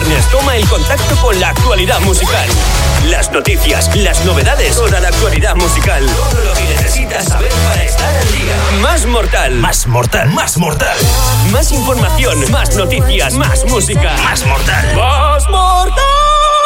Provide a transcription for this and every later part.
viernes toma el contacto con la actualidad musical. Las noticias, las novedades, toda la actualidad musical. Todo lo que necesitas saber para estar al día. Más mortal. Más mortal. Más mortal. Más información, más noticias, más música. Más mortal. Más mortal.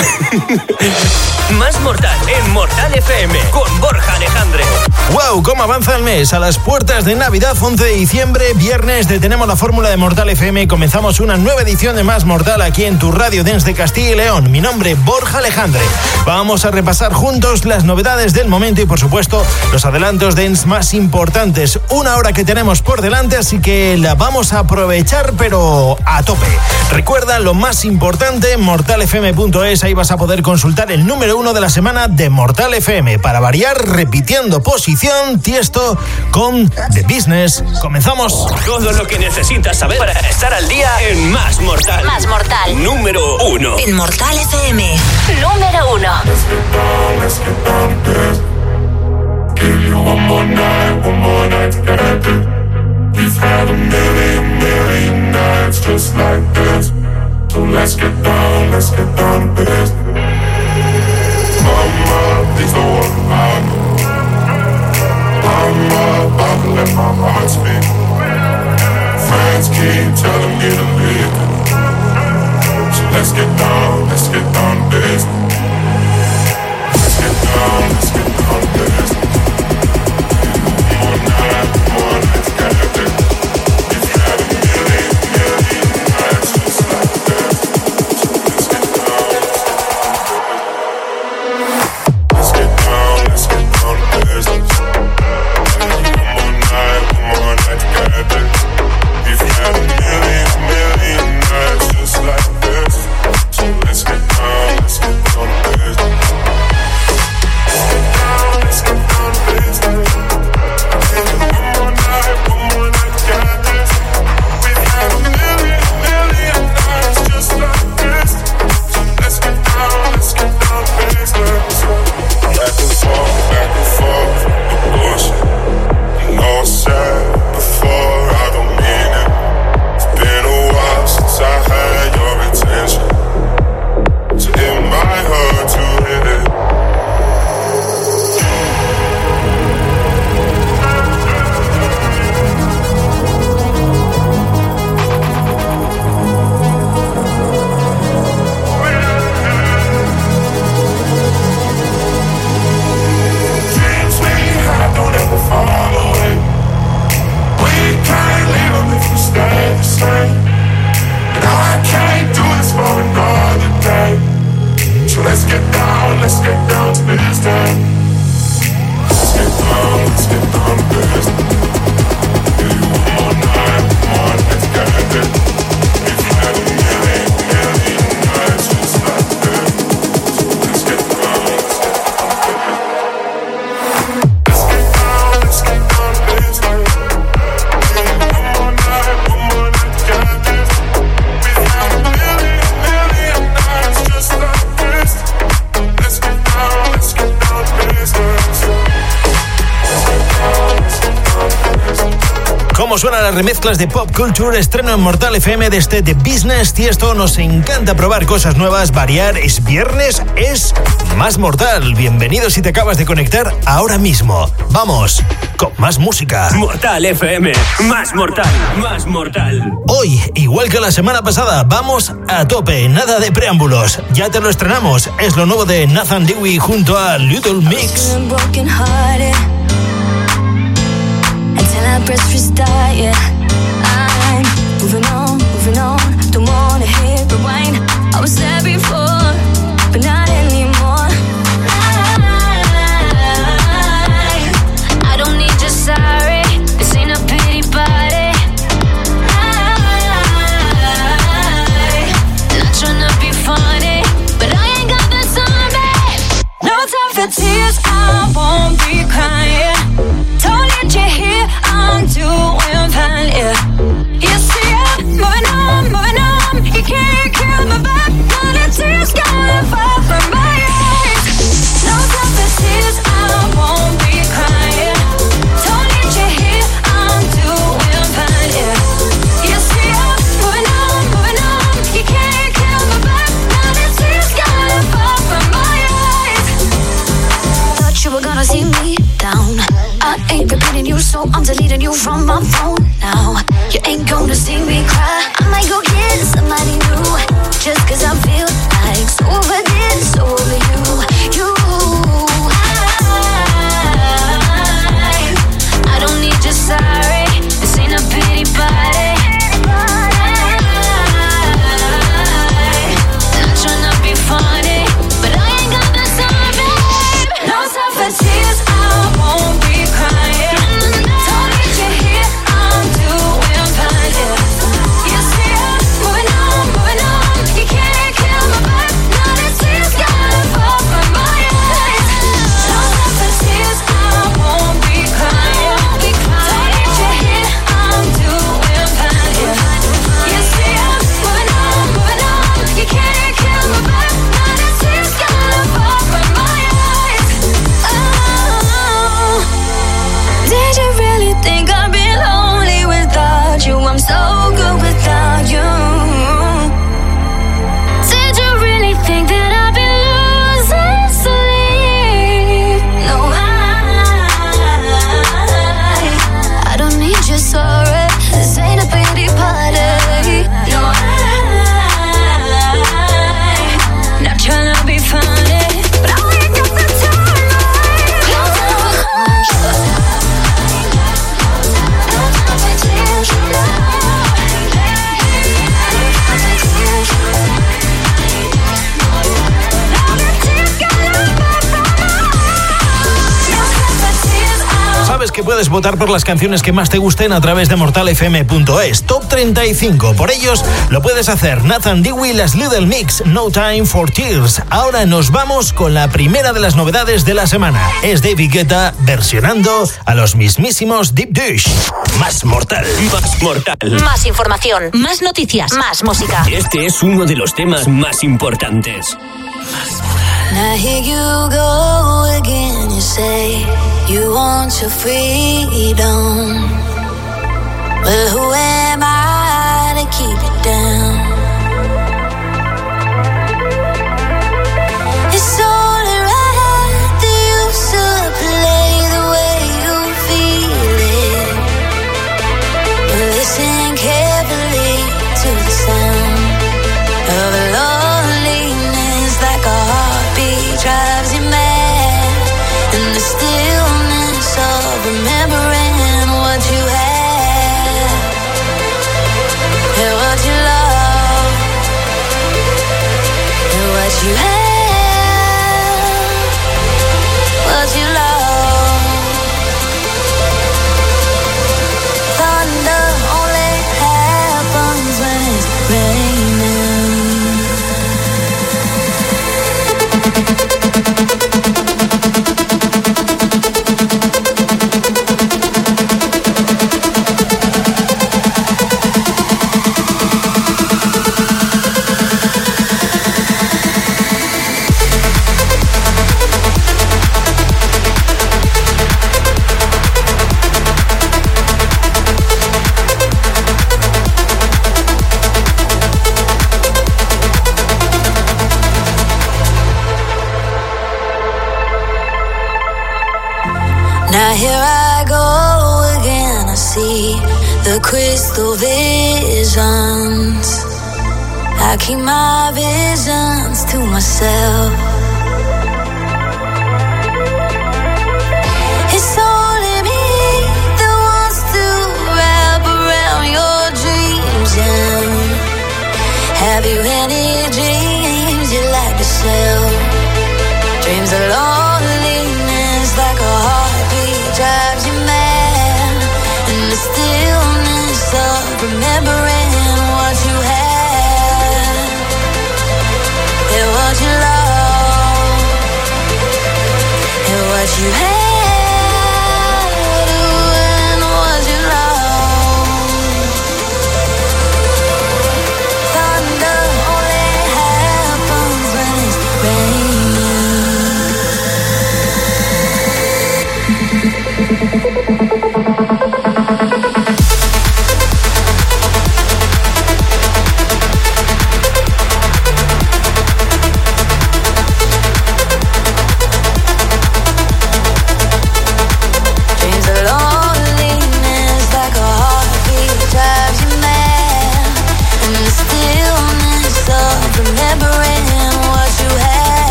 Más mortal en Mortal FM con Borja Alejandre. ¡Wow! ¿Cómo avanza el mes? A las puertas de Navidad, 11 de diciembre, viernes, detenemos la fórmula de Mortal FM comenzamos una nueva edición de Más Mortal aquí en tu radio Dance de Castilla y León. Mi nombre, Borja Alejandre. Vamos a repasar juntos las novedades del momento y, por supuesto, los adelantos dance más importantes. Una hora que tenemos por delante, así que la vamos a aprovechar, pero a tope. Recuerda lo más importante, mortalfm.es, ahí vas a poder consultar el número uno de la semana de Mortal FM. Para variar, repitiendo posición, Tiesto con The Business. Comenzamos. Todo lo que necesitas saber para estar al día en Más Mortal. Más Mortal. Número uno. En Mortal FM. Número uno. Give you one more night, one more night to get it. We've had a million, million nights just like this. So let's get down, let's get down to business. Mama, please don't about me. I'm about to let my heart speak. Friends keep telling me to leave. So let's get down, let's get down to business. Let's get down, let's get down remezclas de Pop Culture? Estreno en Mortal FM desde The Business y esto nos encanta probar cosas nuevas, variar. Es viernes, es más mortal. Bienvenido si te acabas de conectar ahora mismo. Vamos con más música. Mortal FM. Más mortal. Más mortal. Hoy, igual que la semana pasada, vamos a tope, nada de preámbulos. Ya te lo estrenamos, es lo nuevo de Nathan Dewey junto a Little Mix. my breath freeze diet. I'm moving on, moving on. Don't wanna hit rewind. I was there before. votar por las canciones que más te gusten a través de mortalfm.es. Top 35. Por ellos lo puedes hacer Nathan Dewey, las Little Mix, No Time for Tears. Ahora nos vamos con la primera de las novedades de la semana. Es David Guetta versionando a los mismísimos Deep Dish. Más mortal, más mortal. Más información, más noticias, más música. Este es uno de los temas más importantes. Más mortal. Now here you go again, you say. You want your freedom. Well, who am I to keep it down?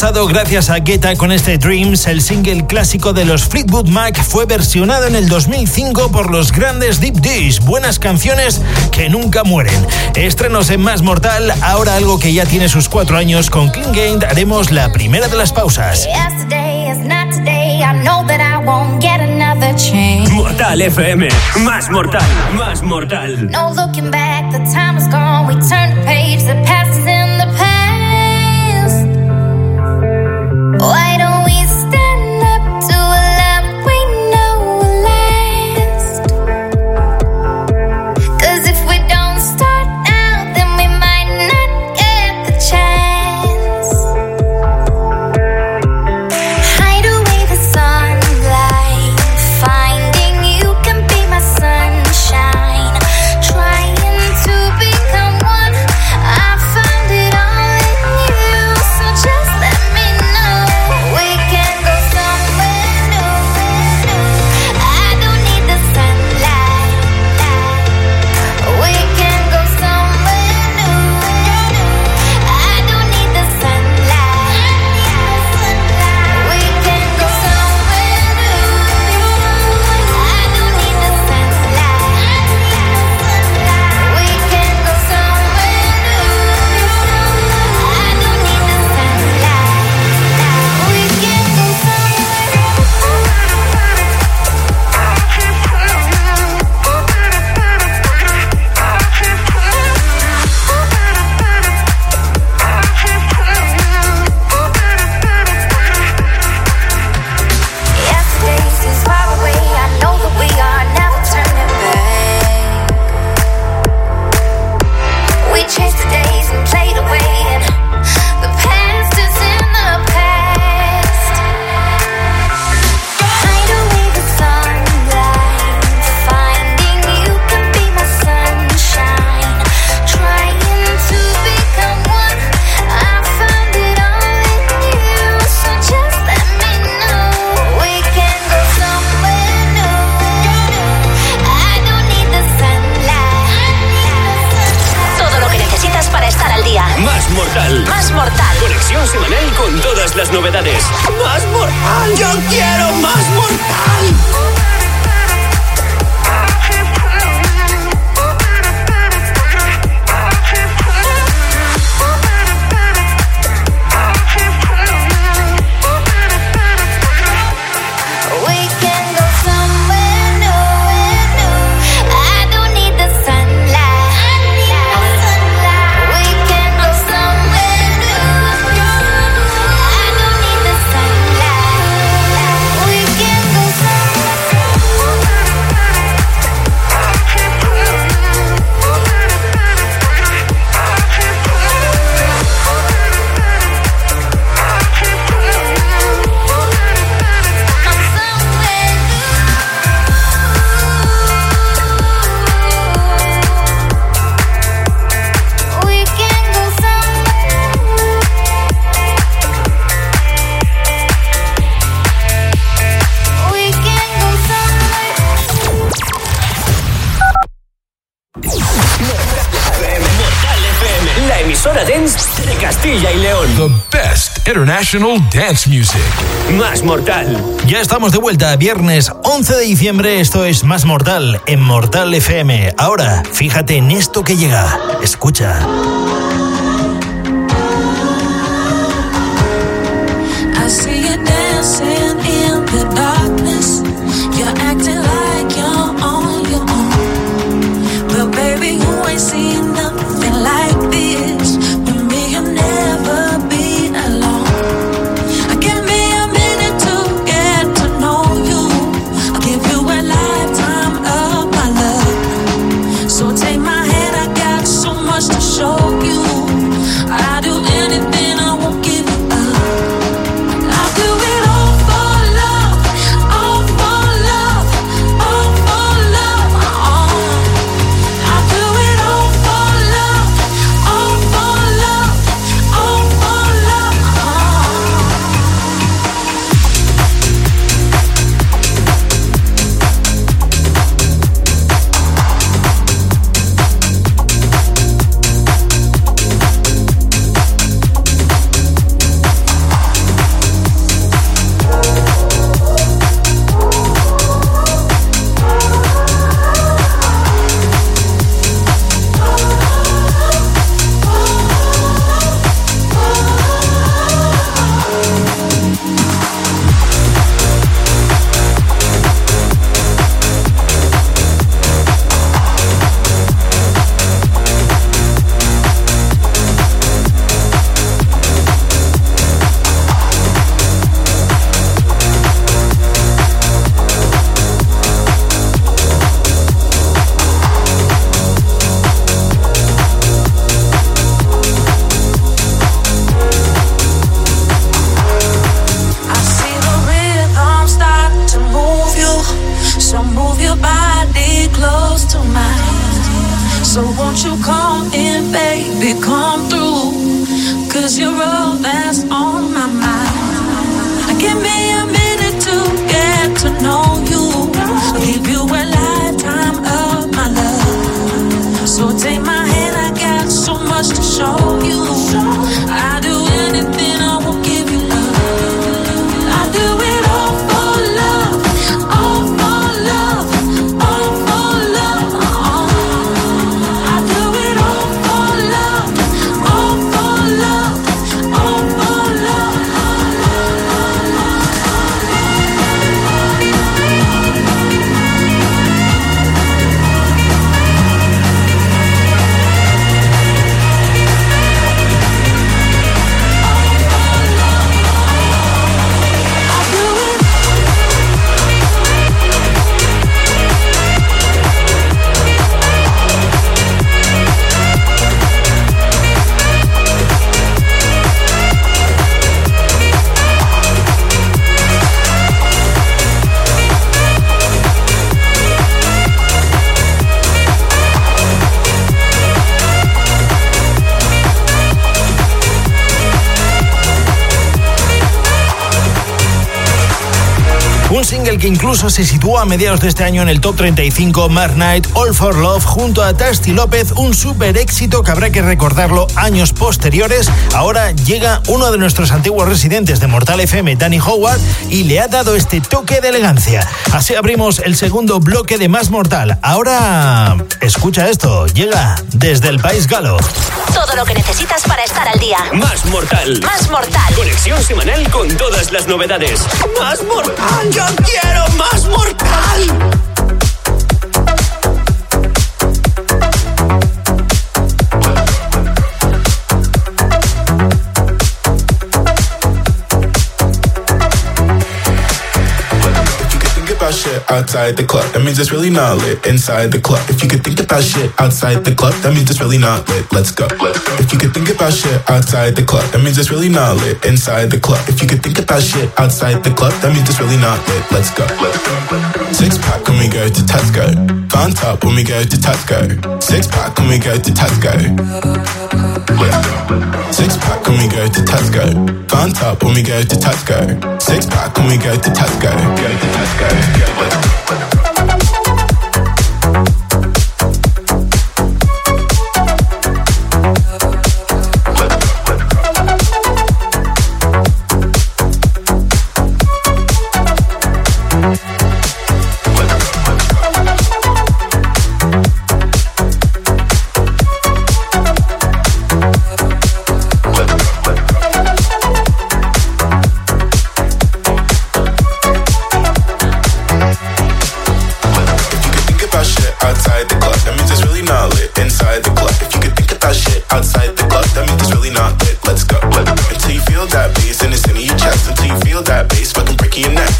gracias a Guetta con este Dreams, el single clásico de los Fleetwood Mac fue versionado en el 2005 por los grandes Deep Dish, buenas canciones que nunca mueren. Estrenos en Más Mortal, ahora algo que ya tiene sus cuatro años, con King Gain haremos la primera de las pausas. Mortal FM, Más Mortal, Más Mortal. No looking back. on your game. Más Mortal. Ya estamos de vuelta, viernes 11 de diciembre. Esto es Más Mortal en Mortal FM. Ahora, fíjate en esto que llega. Escucha. call que incluso se situó a mediados de este año en el top 35, Mark Knight, All for Love, junto a Tasty López, un super éxito que habrá que recordarlo años posteriores. Ahora llega uno de nuestros antiguos residentes de Mortal FM, Danny Howard, y le ha dado este toque de elegancia. Así abrimos el segundo bloque de Más Mortal. Ahora, escucha esto, llega desde el País Galo. Todo lo que necesitas para estar al día. Más mortal. Más mortal. Conexión semanal con todas las novedades. ¡Más mortal! ¡Yo quiero más mortal! Shit outside the club, that means it's really not lit inside the club. If you could think about shit outside the club, that means it's really not lit. Let's go. If you could think about shit outside the club, that means it's really not lit inside the club. If you could think about shit outside the club, that means it's really not lit. Let's go. Six pack when we go to Tesco. Found top when we go to Tesco. Six pack when we go to Tesco. Six pack when we go to Tesco. Found top when we go to Tesco. Six pack when we go to Tesco. Go to Tesco. bueno, bueno. Outside the club, that means it's really not lit inside the club. If you could think about shit outside the club, that means it's really not lit. Let's go. Let's go Until you feel that bass and it's in your chest. Until you feel that bass fucking breaking your neck.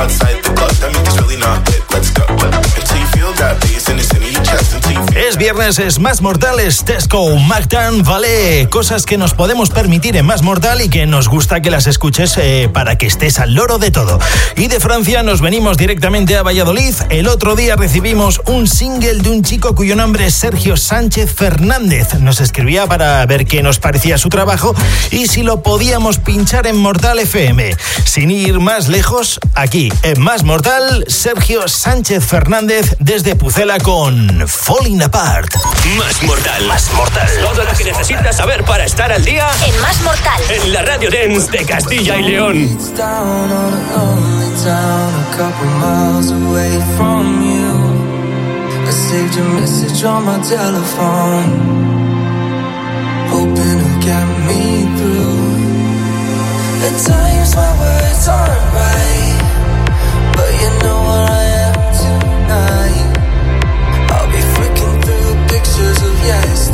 Outside viernes es Más Mortales, Tesco, McTurn, Vale, cosas que nos podemos permitir en Más Mortal y que nos gusta que las escuches eh, para que estés al loro de todo. Y de Francia nos venimos directamente a Valladolid. El otro día recibimos un single de un chico cuyo nombre es Sergio Sánchez Fernández. Nos escribía para ver qué nos parecía su trabajo y si lo podíamos pinchar en Mortal FM. Sin ir más lejos, aquí en Más Mortal, Sergio Sánchez Fernández desde Pucela con Falling Apart. Más mortal. Más mortal. Todo lo que necesitas saber para estar al día En Más Mortal. en la Radio Dance de Castilla y León. down on a lonely town a couple miles away from you. I saved your message on my telephone, hoping it'll get me through. At times my words aren't right, but you know yes.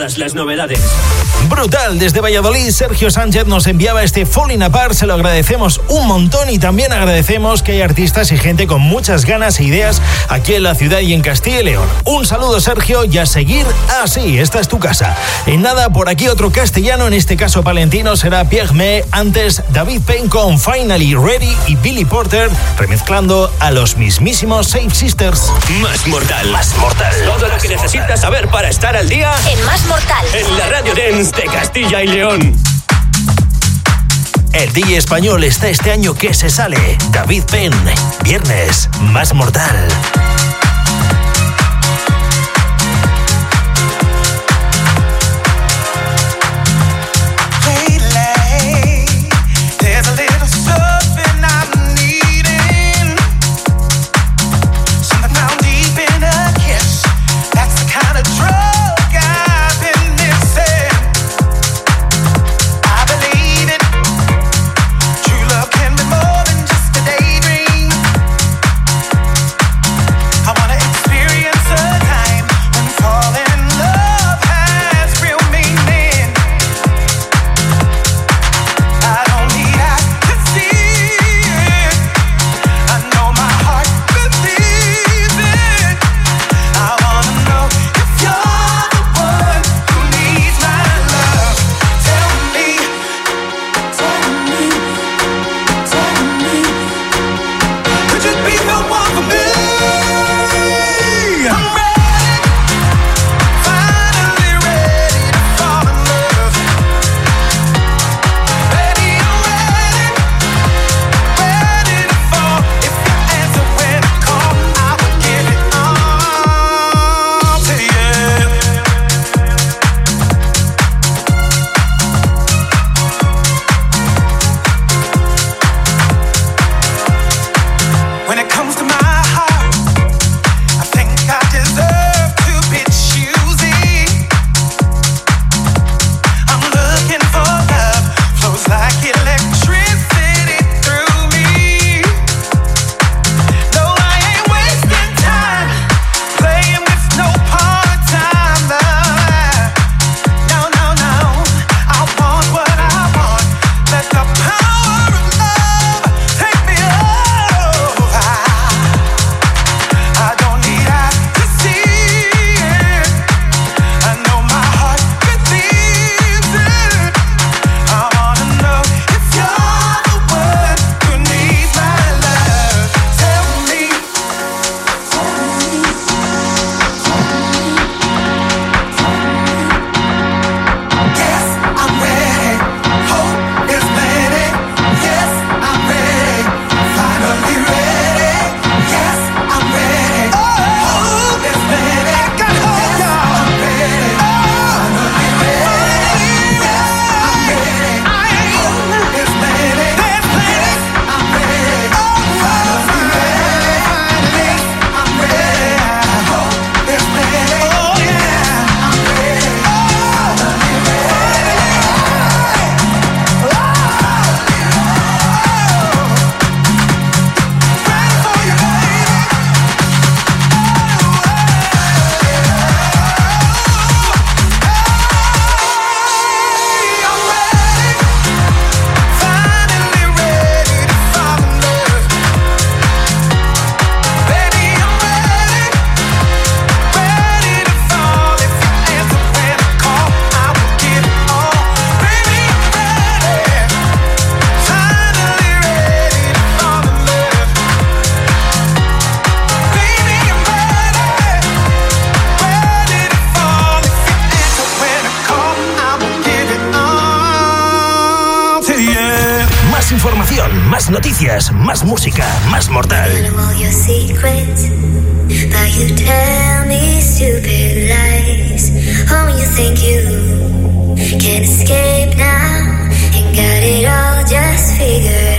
Todas las novedades. Brutal, desde Valladolid, Sergio Sánchez nos enviaba este Falling Apart, se lo agradecemos un montón y también agradecemos que hay artistas y gente con muchas ganas e ideas aquí en la ciudad y en Castilla y León. Un saludo Sergio y a seguir así, esta es tu casa. En nada, por aquí otro castellano, en este caso palentino, será Pierre Me, antes David Payne con Finally Ready y Billy Porter remezclando a los mismísimos Safe Sisters. Más mortal. Más mortal. Todo lo que necesitas saber para estar al día En Más Mortal. en la Radio Dance de Castilla y León. El DJ español está este año que se sale. David Penn, viernes, más mortal. Más noticias, más música, más mortal. Oh, Can't escape now, and got it all just figured out.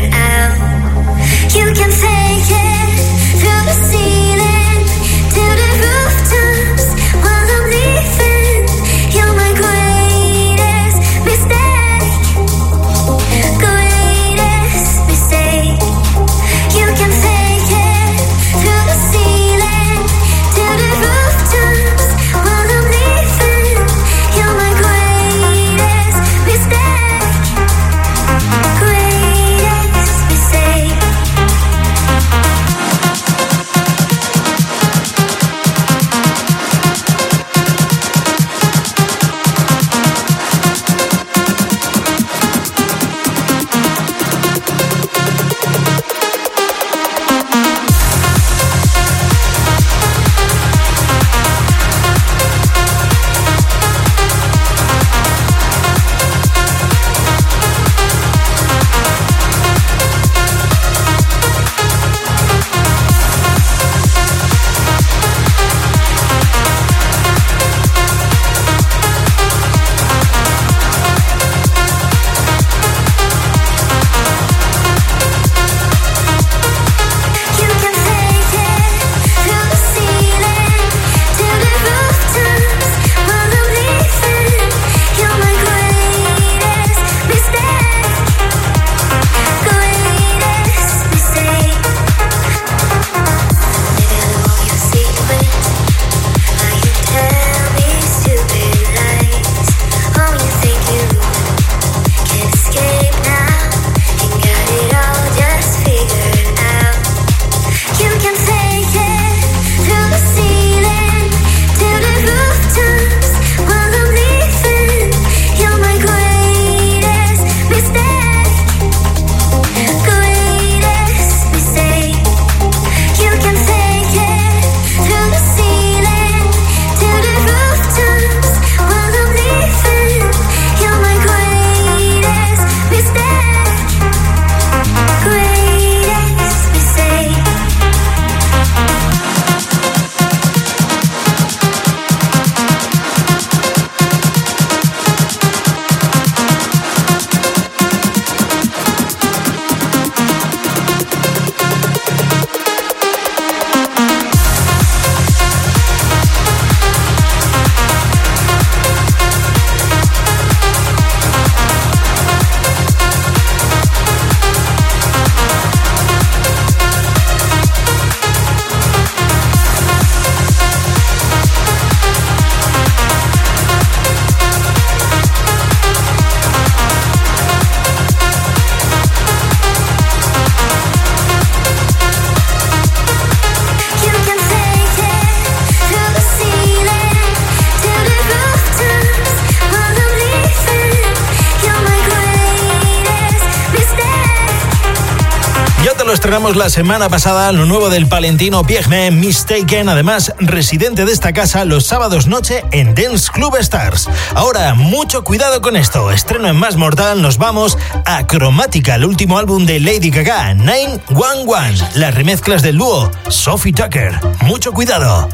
Estrenamos la semana pasada, lo nuevo del palentino Piegme Mistaken, además residente de esta casa los sábados noche en Dance Club Stars. Ahora, mucho cuidado con esto. Estreno en Más Mortal, nos vamos a Cromática, el último álbum de Lady Gaga, 911. Las remezclas del dúo Sophie Tucker. Mucho cuidado.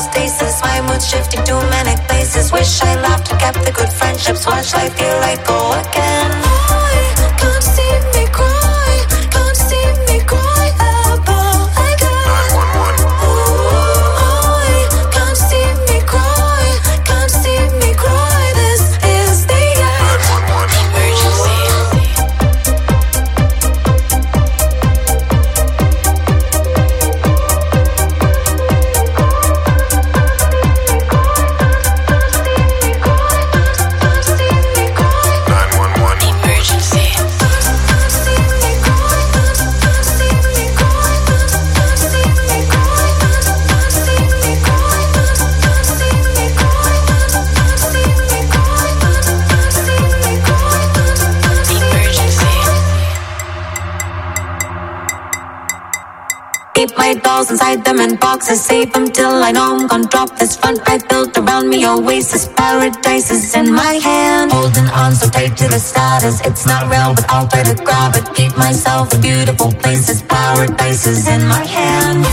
Stasis, my mood shifting to manic places. Wish I laughed and kept the good friendships. Watch life feel like go again. In save them till I know I'm gonna drop this front I built around me. Oasis, paradise is in my hand. Holding on so tight to the status. It's not real, but I'll try to grab it. Keep myself in beautiful places. Paradise is in my hand.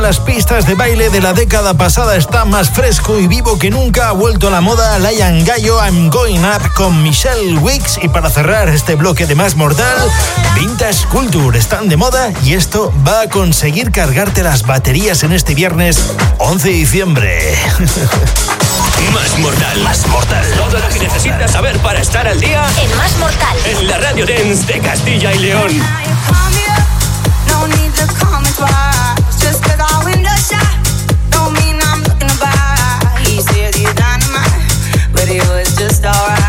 las pistas de baile de la década pasada está más fresco y vivo que nunca. Ha vuelto a la moda Lion Gallo I'm Going Up con Michelle Wicks. Y para cerrar este bloque de más mortal, Vintage Culture están de moda y esto va a conseguir cargarte las baterías en este viernes 11 de diciembre. Más mortal. Más mortal. Todo lo que necesitas saber para estar al día en Más Mortal. En la Radio Dance de Castilla y León. alright.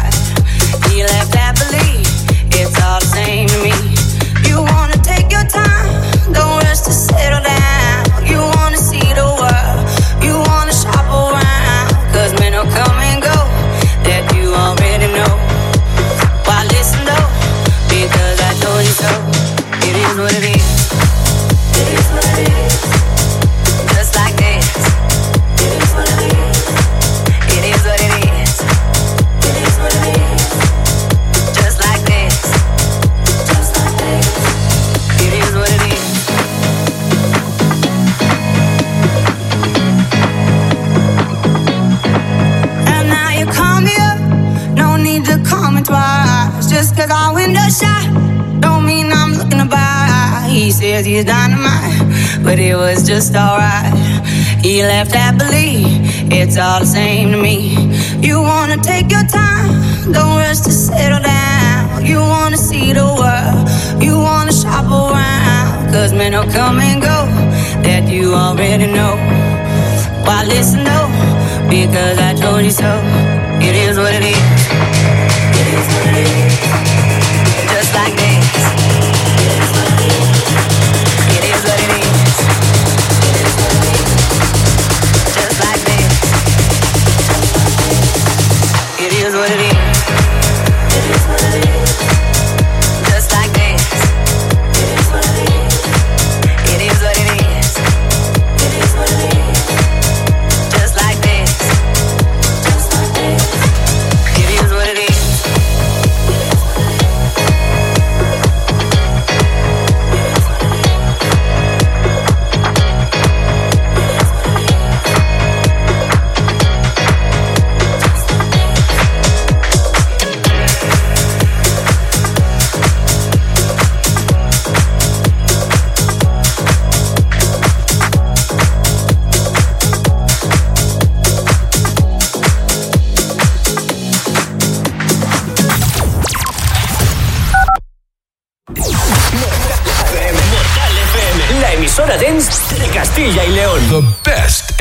didn't know. Why listen though? Because I told you so.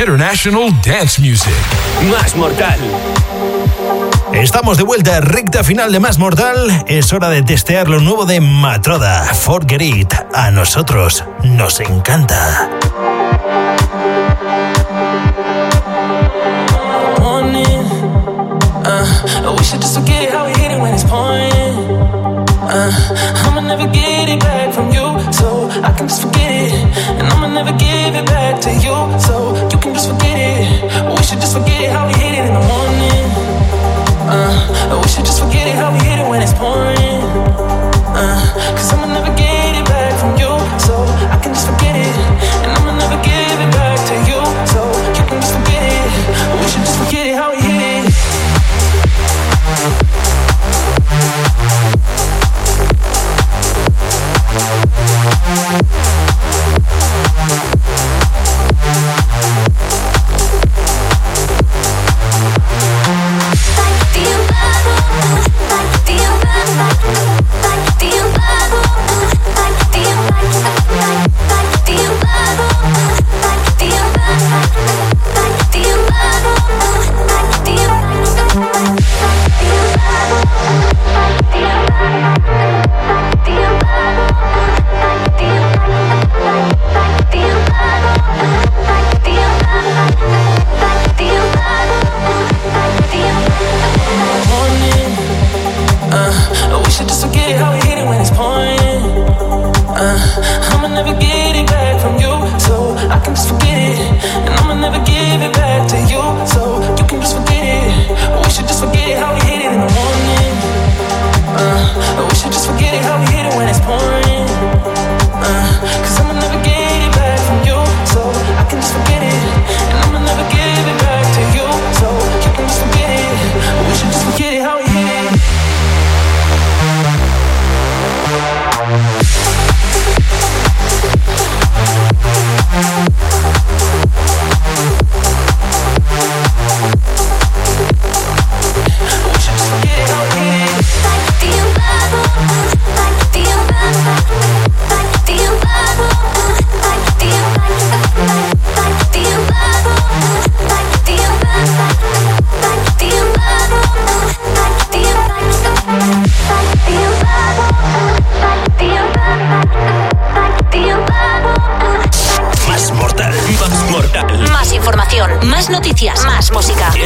International Dance Music. Más mortal. Estamos de vuelta, recta final de Más Mortal. Es hora de testear lo nuevo de Matroda, Forget It. A nosotros nos encanta.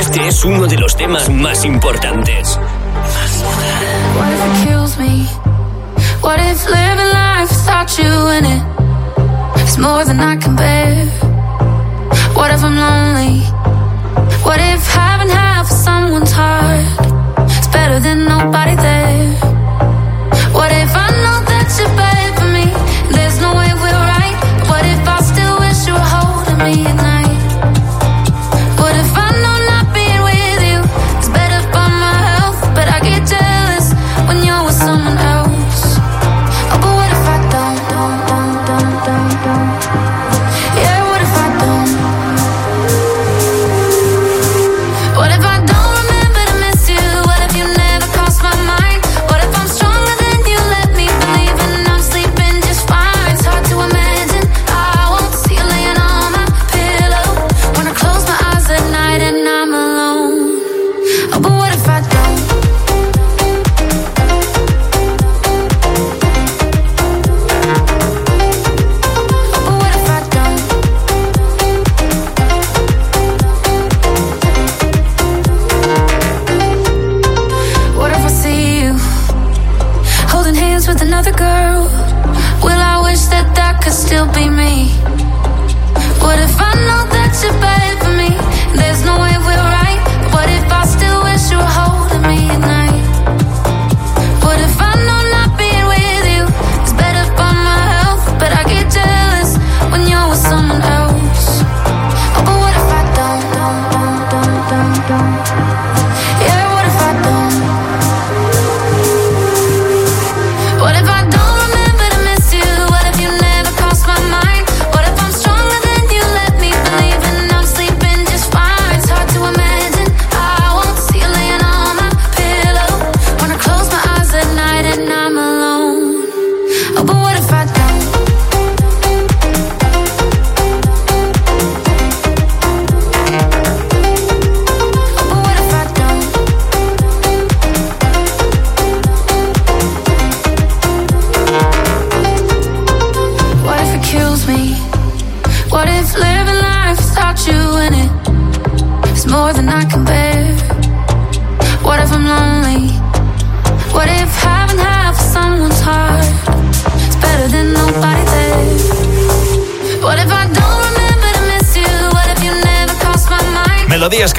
Este es uno de los temas más importantes. What if it kills me? What if living life without you in it is more than I can bear? What if I'm lonely? What if having half of someone's heart is better than nobody there?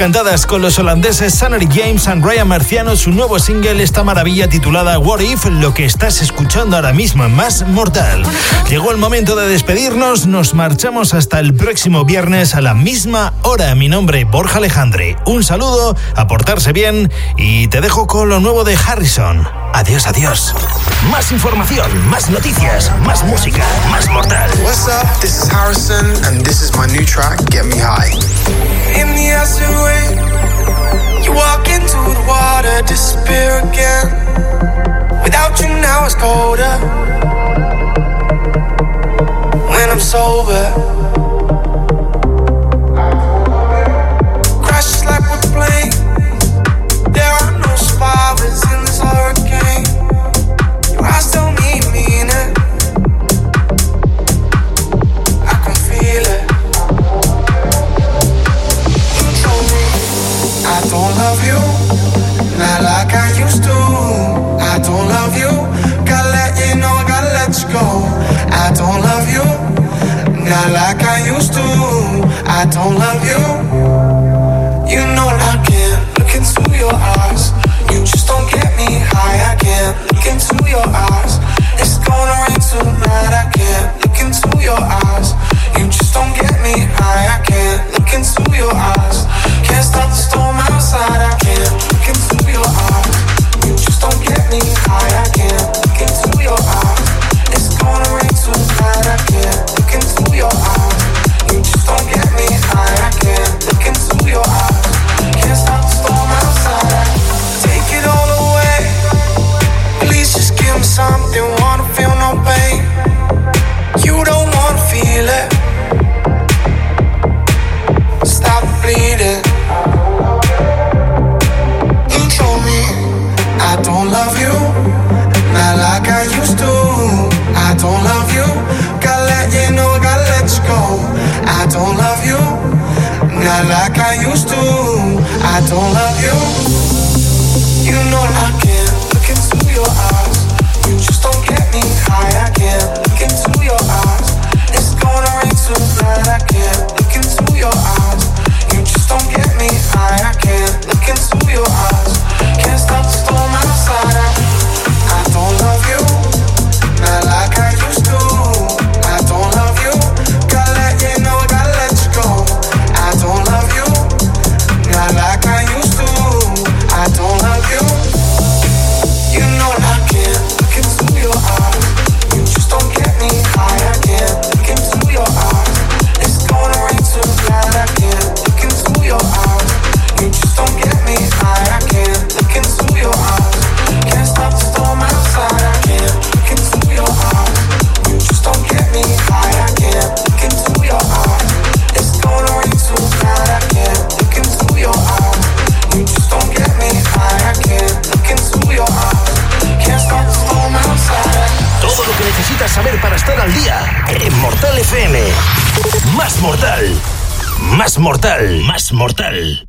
and con los holandeses Sanary James and Ryan Marciano, su nuevo single, esta maravilla titulada What If, lo que estás escuchando ahora mismo en Más Mortal. Llegó el momento de despedirnos, nos marchamos hasta el próximo viernes a la misma hora. Mi nombre, Borja Alejandre. Un saludo, a portarse bien y te dejo con lo nuevo de Harrison. Adiós, adiós. Más información, más noticias, más música, más mortal. What's up? This is Harrison, and this is my new track, Get Me High. In the acid rain, you walk into the water, disappear again. Without you now it's colder. When I'm sober, crashes like we're playing. There are no survivors in this hurricane. I don't love you. You know I can't look into your eyes. You just don't get me high. I can't look into your eyes. It's gonna rain tonight. I can't look into your eyes. You just don't get me high. I can't look into your eyes. Feel it. Stop bleeding. Told me I don't love you, not like I used to. I don't love you, gotta let you know, gotta let you go. I don't love you, not like I used to. I don't love. You your eyes. Más mortal. Más mortal.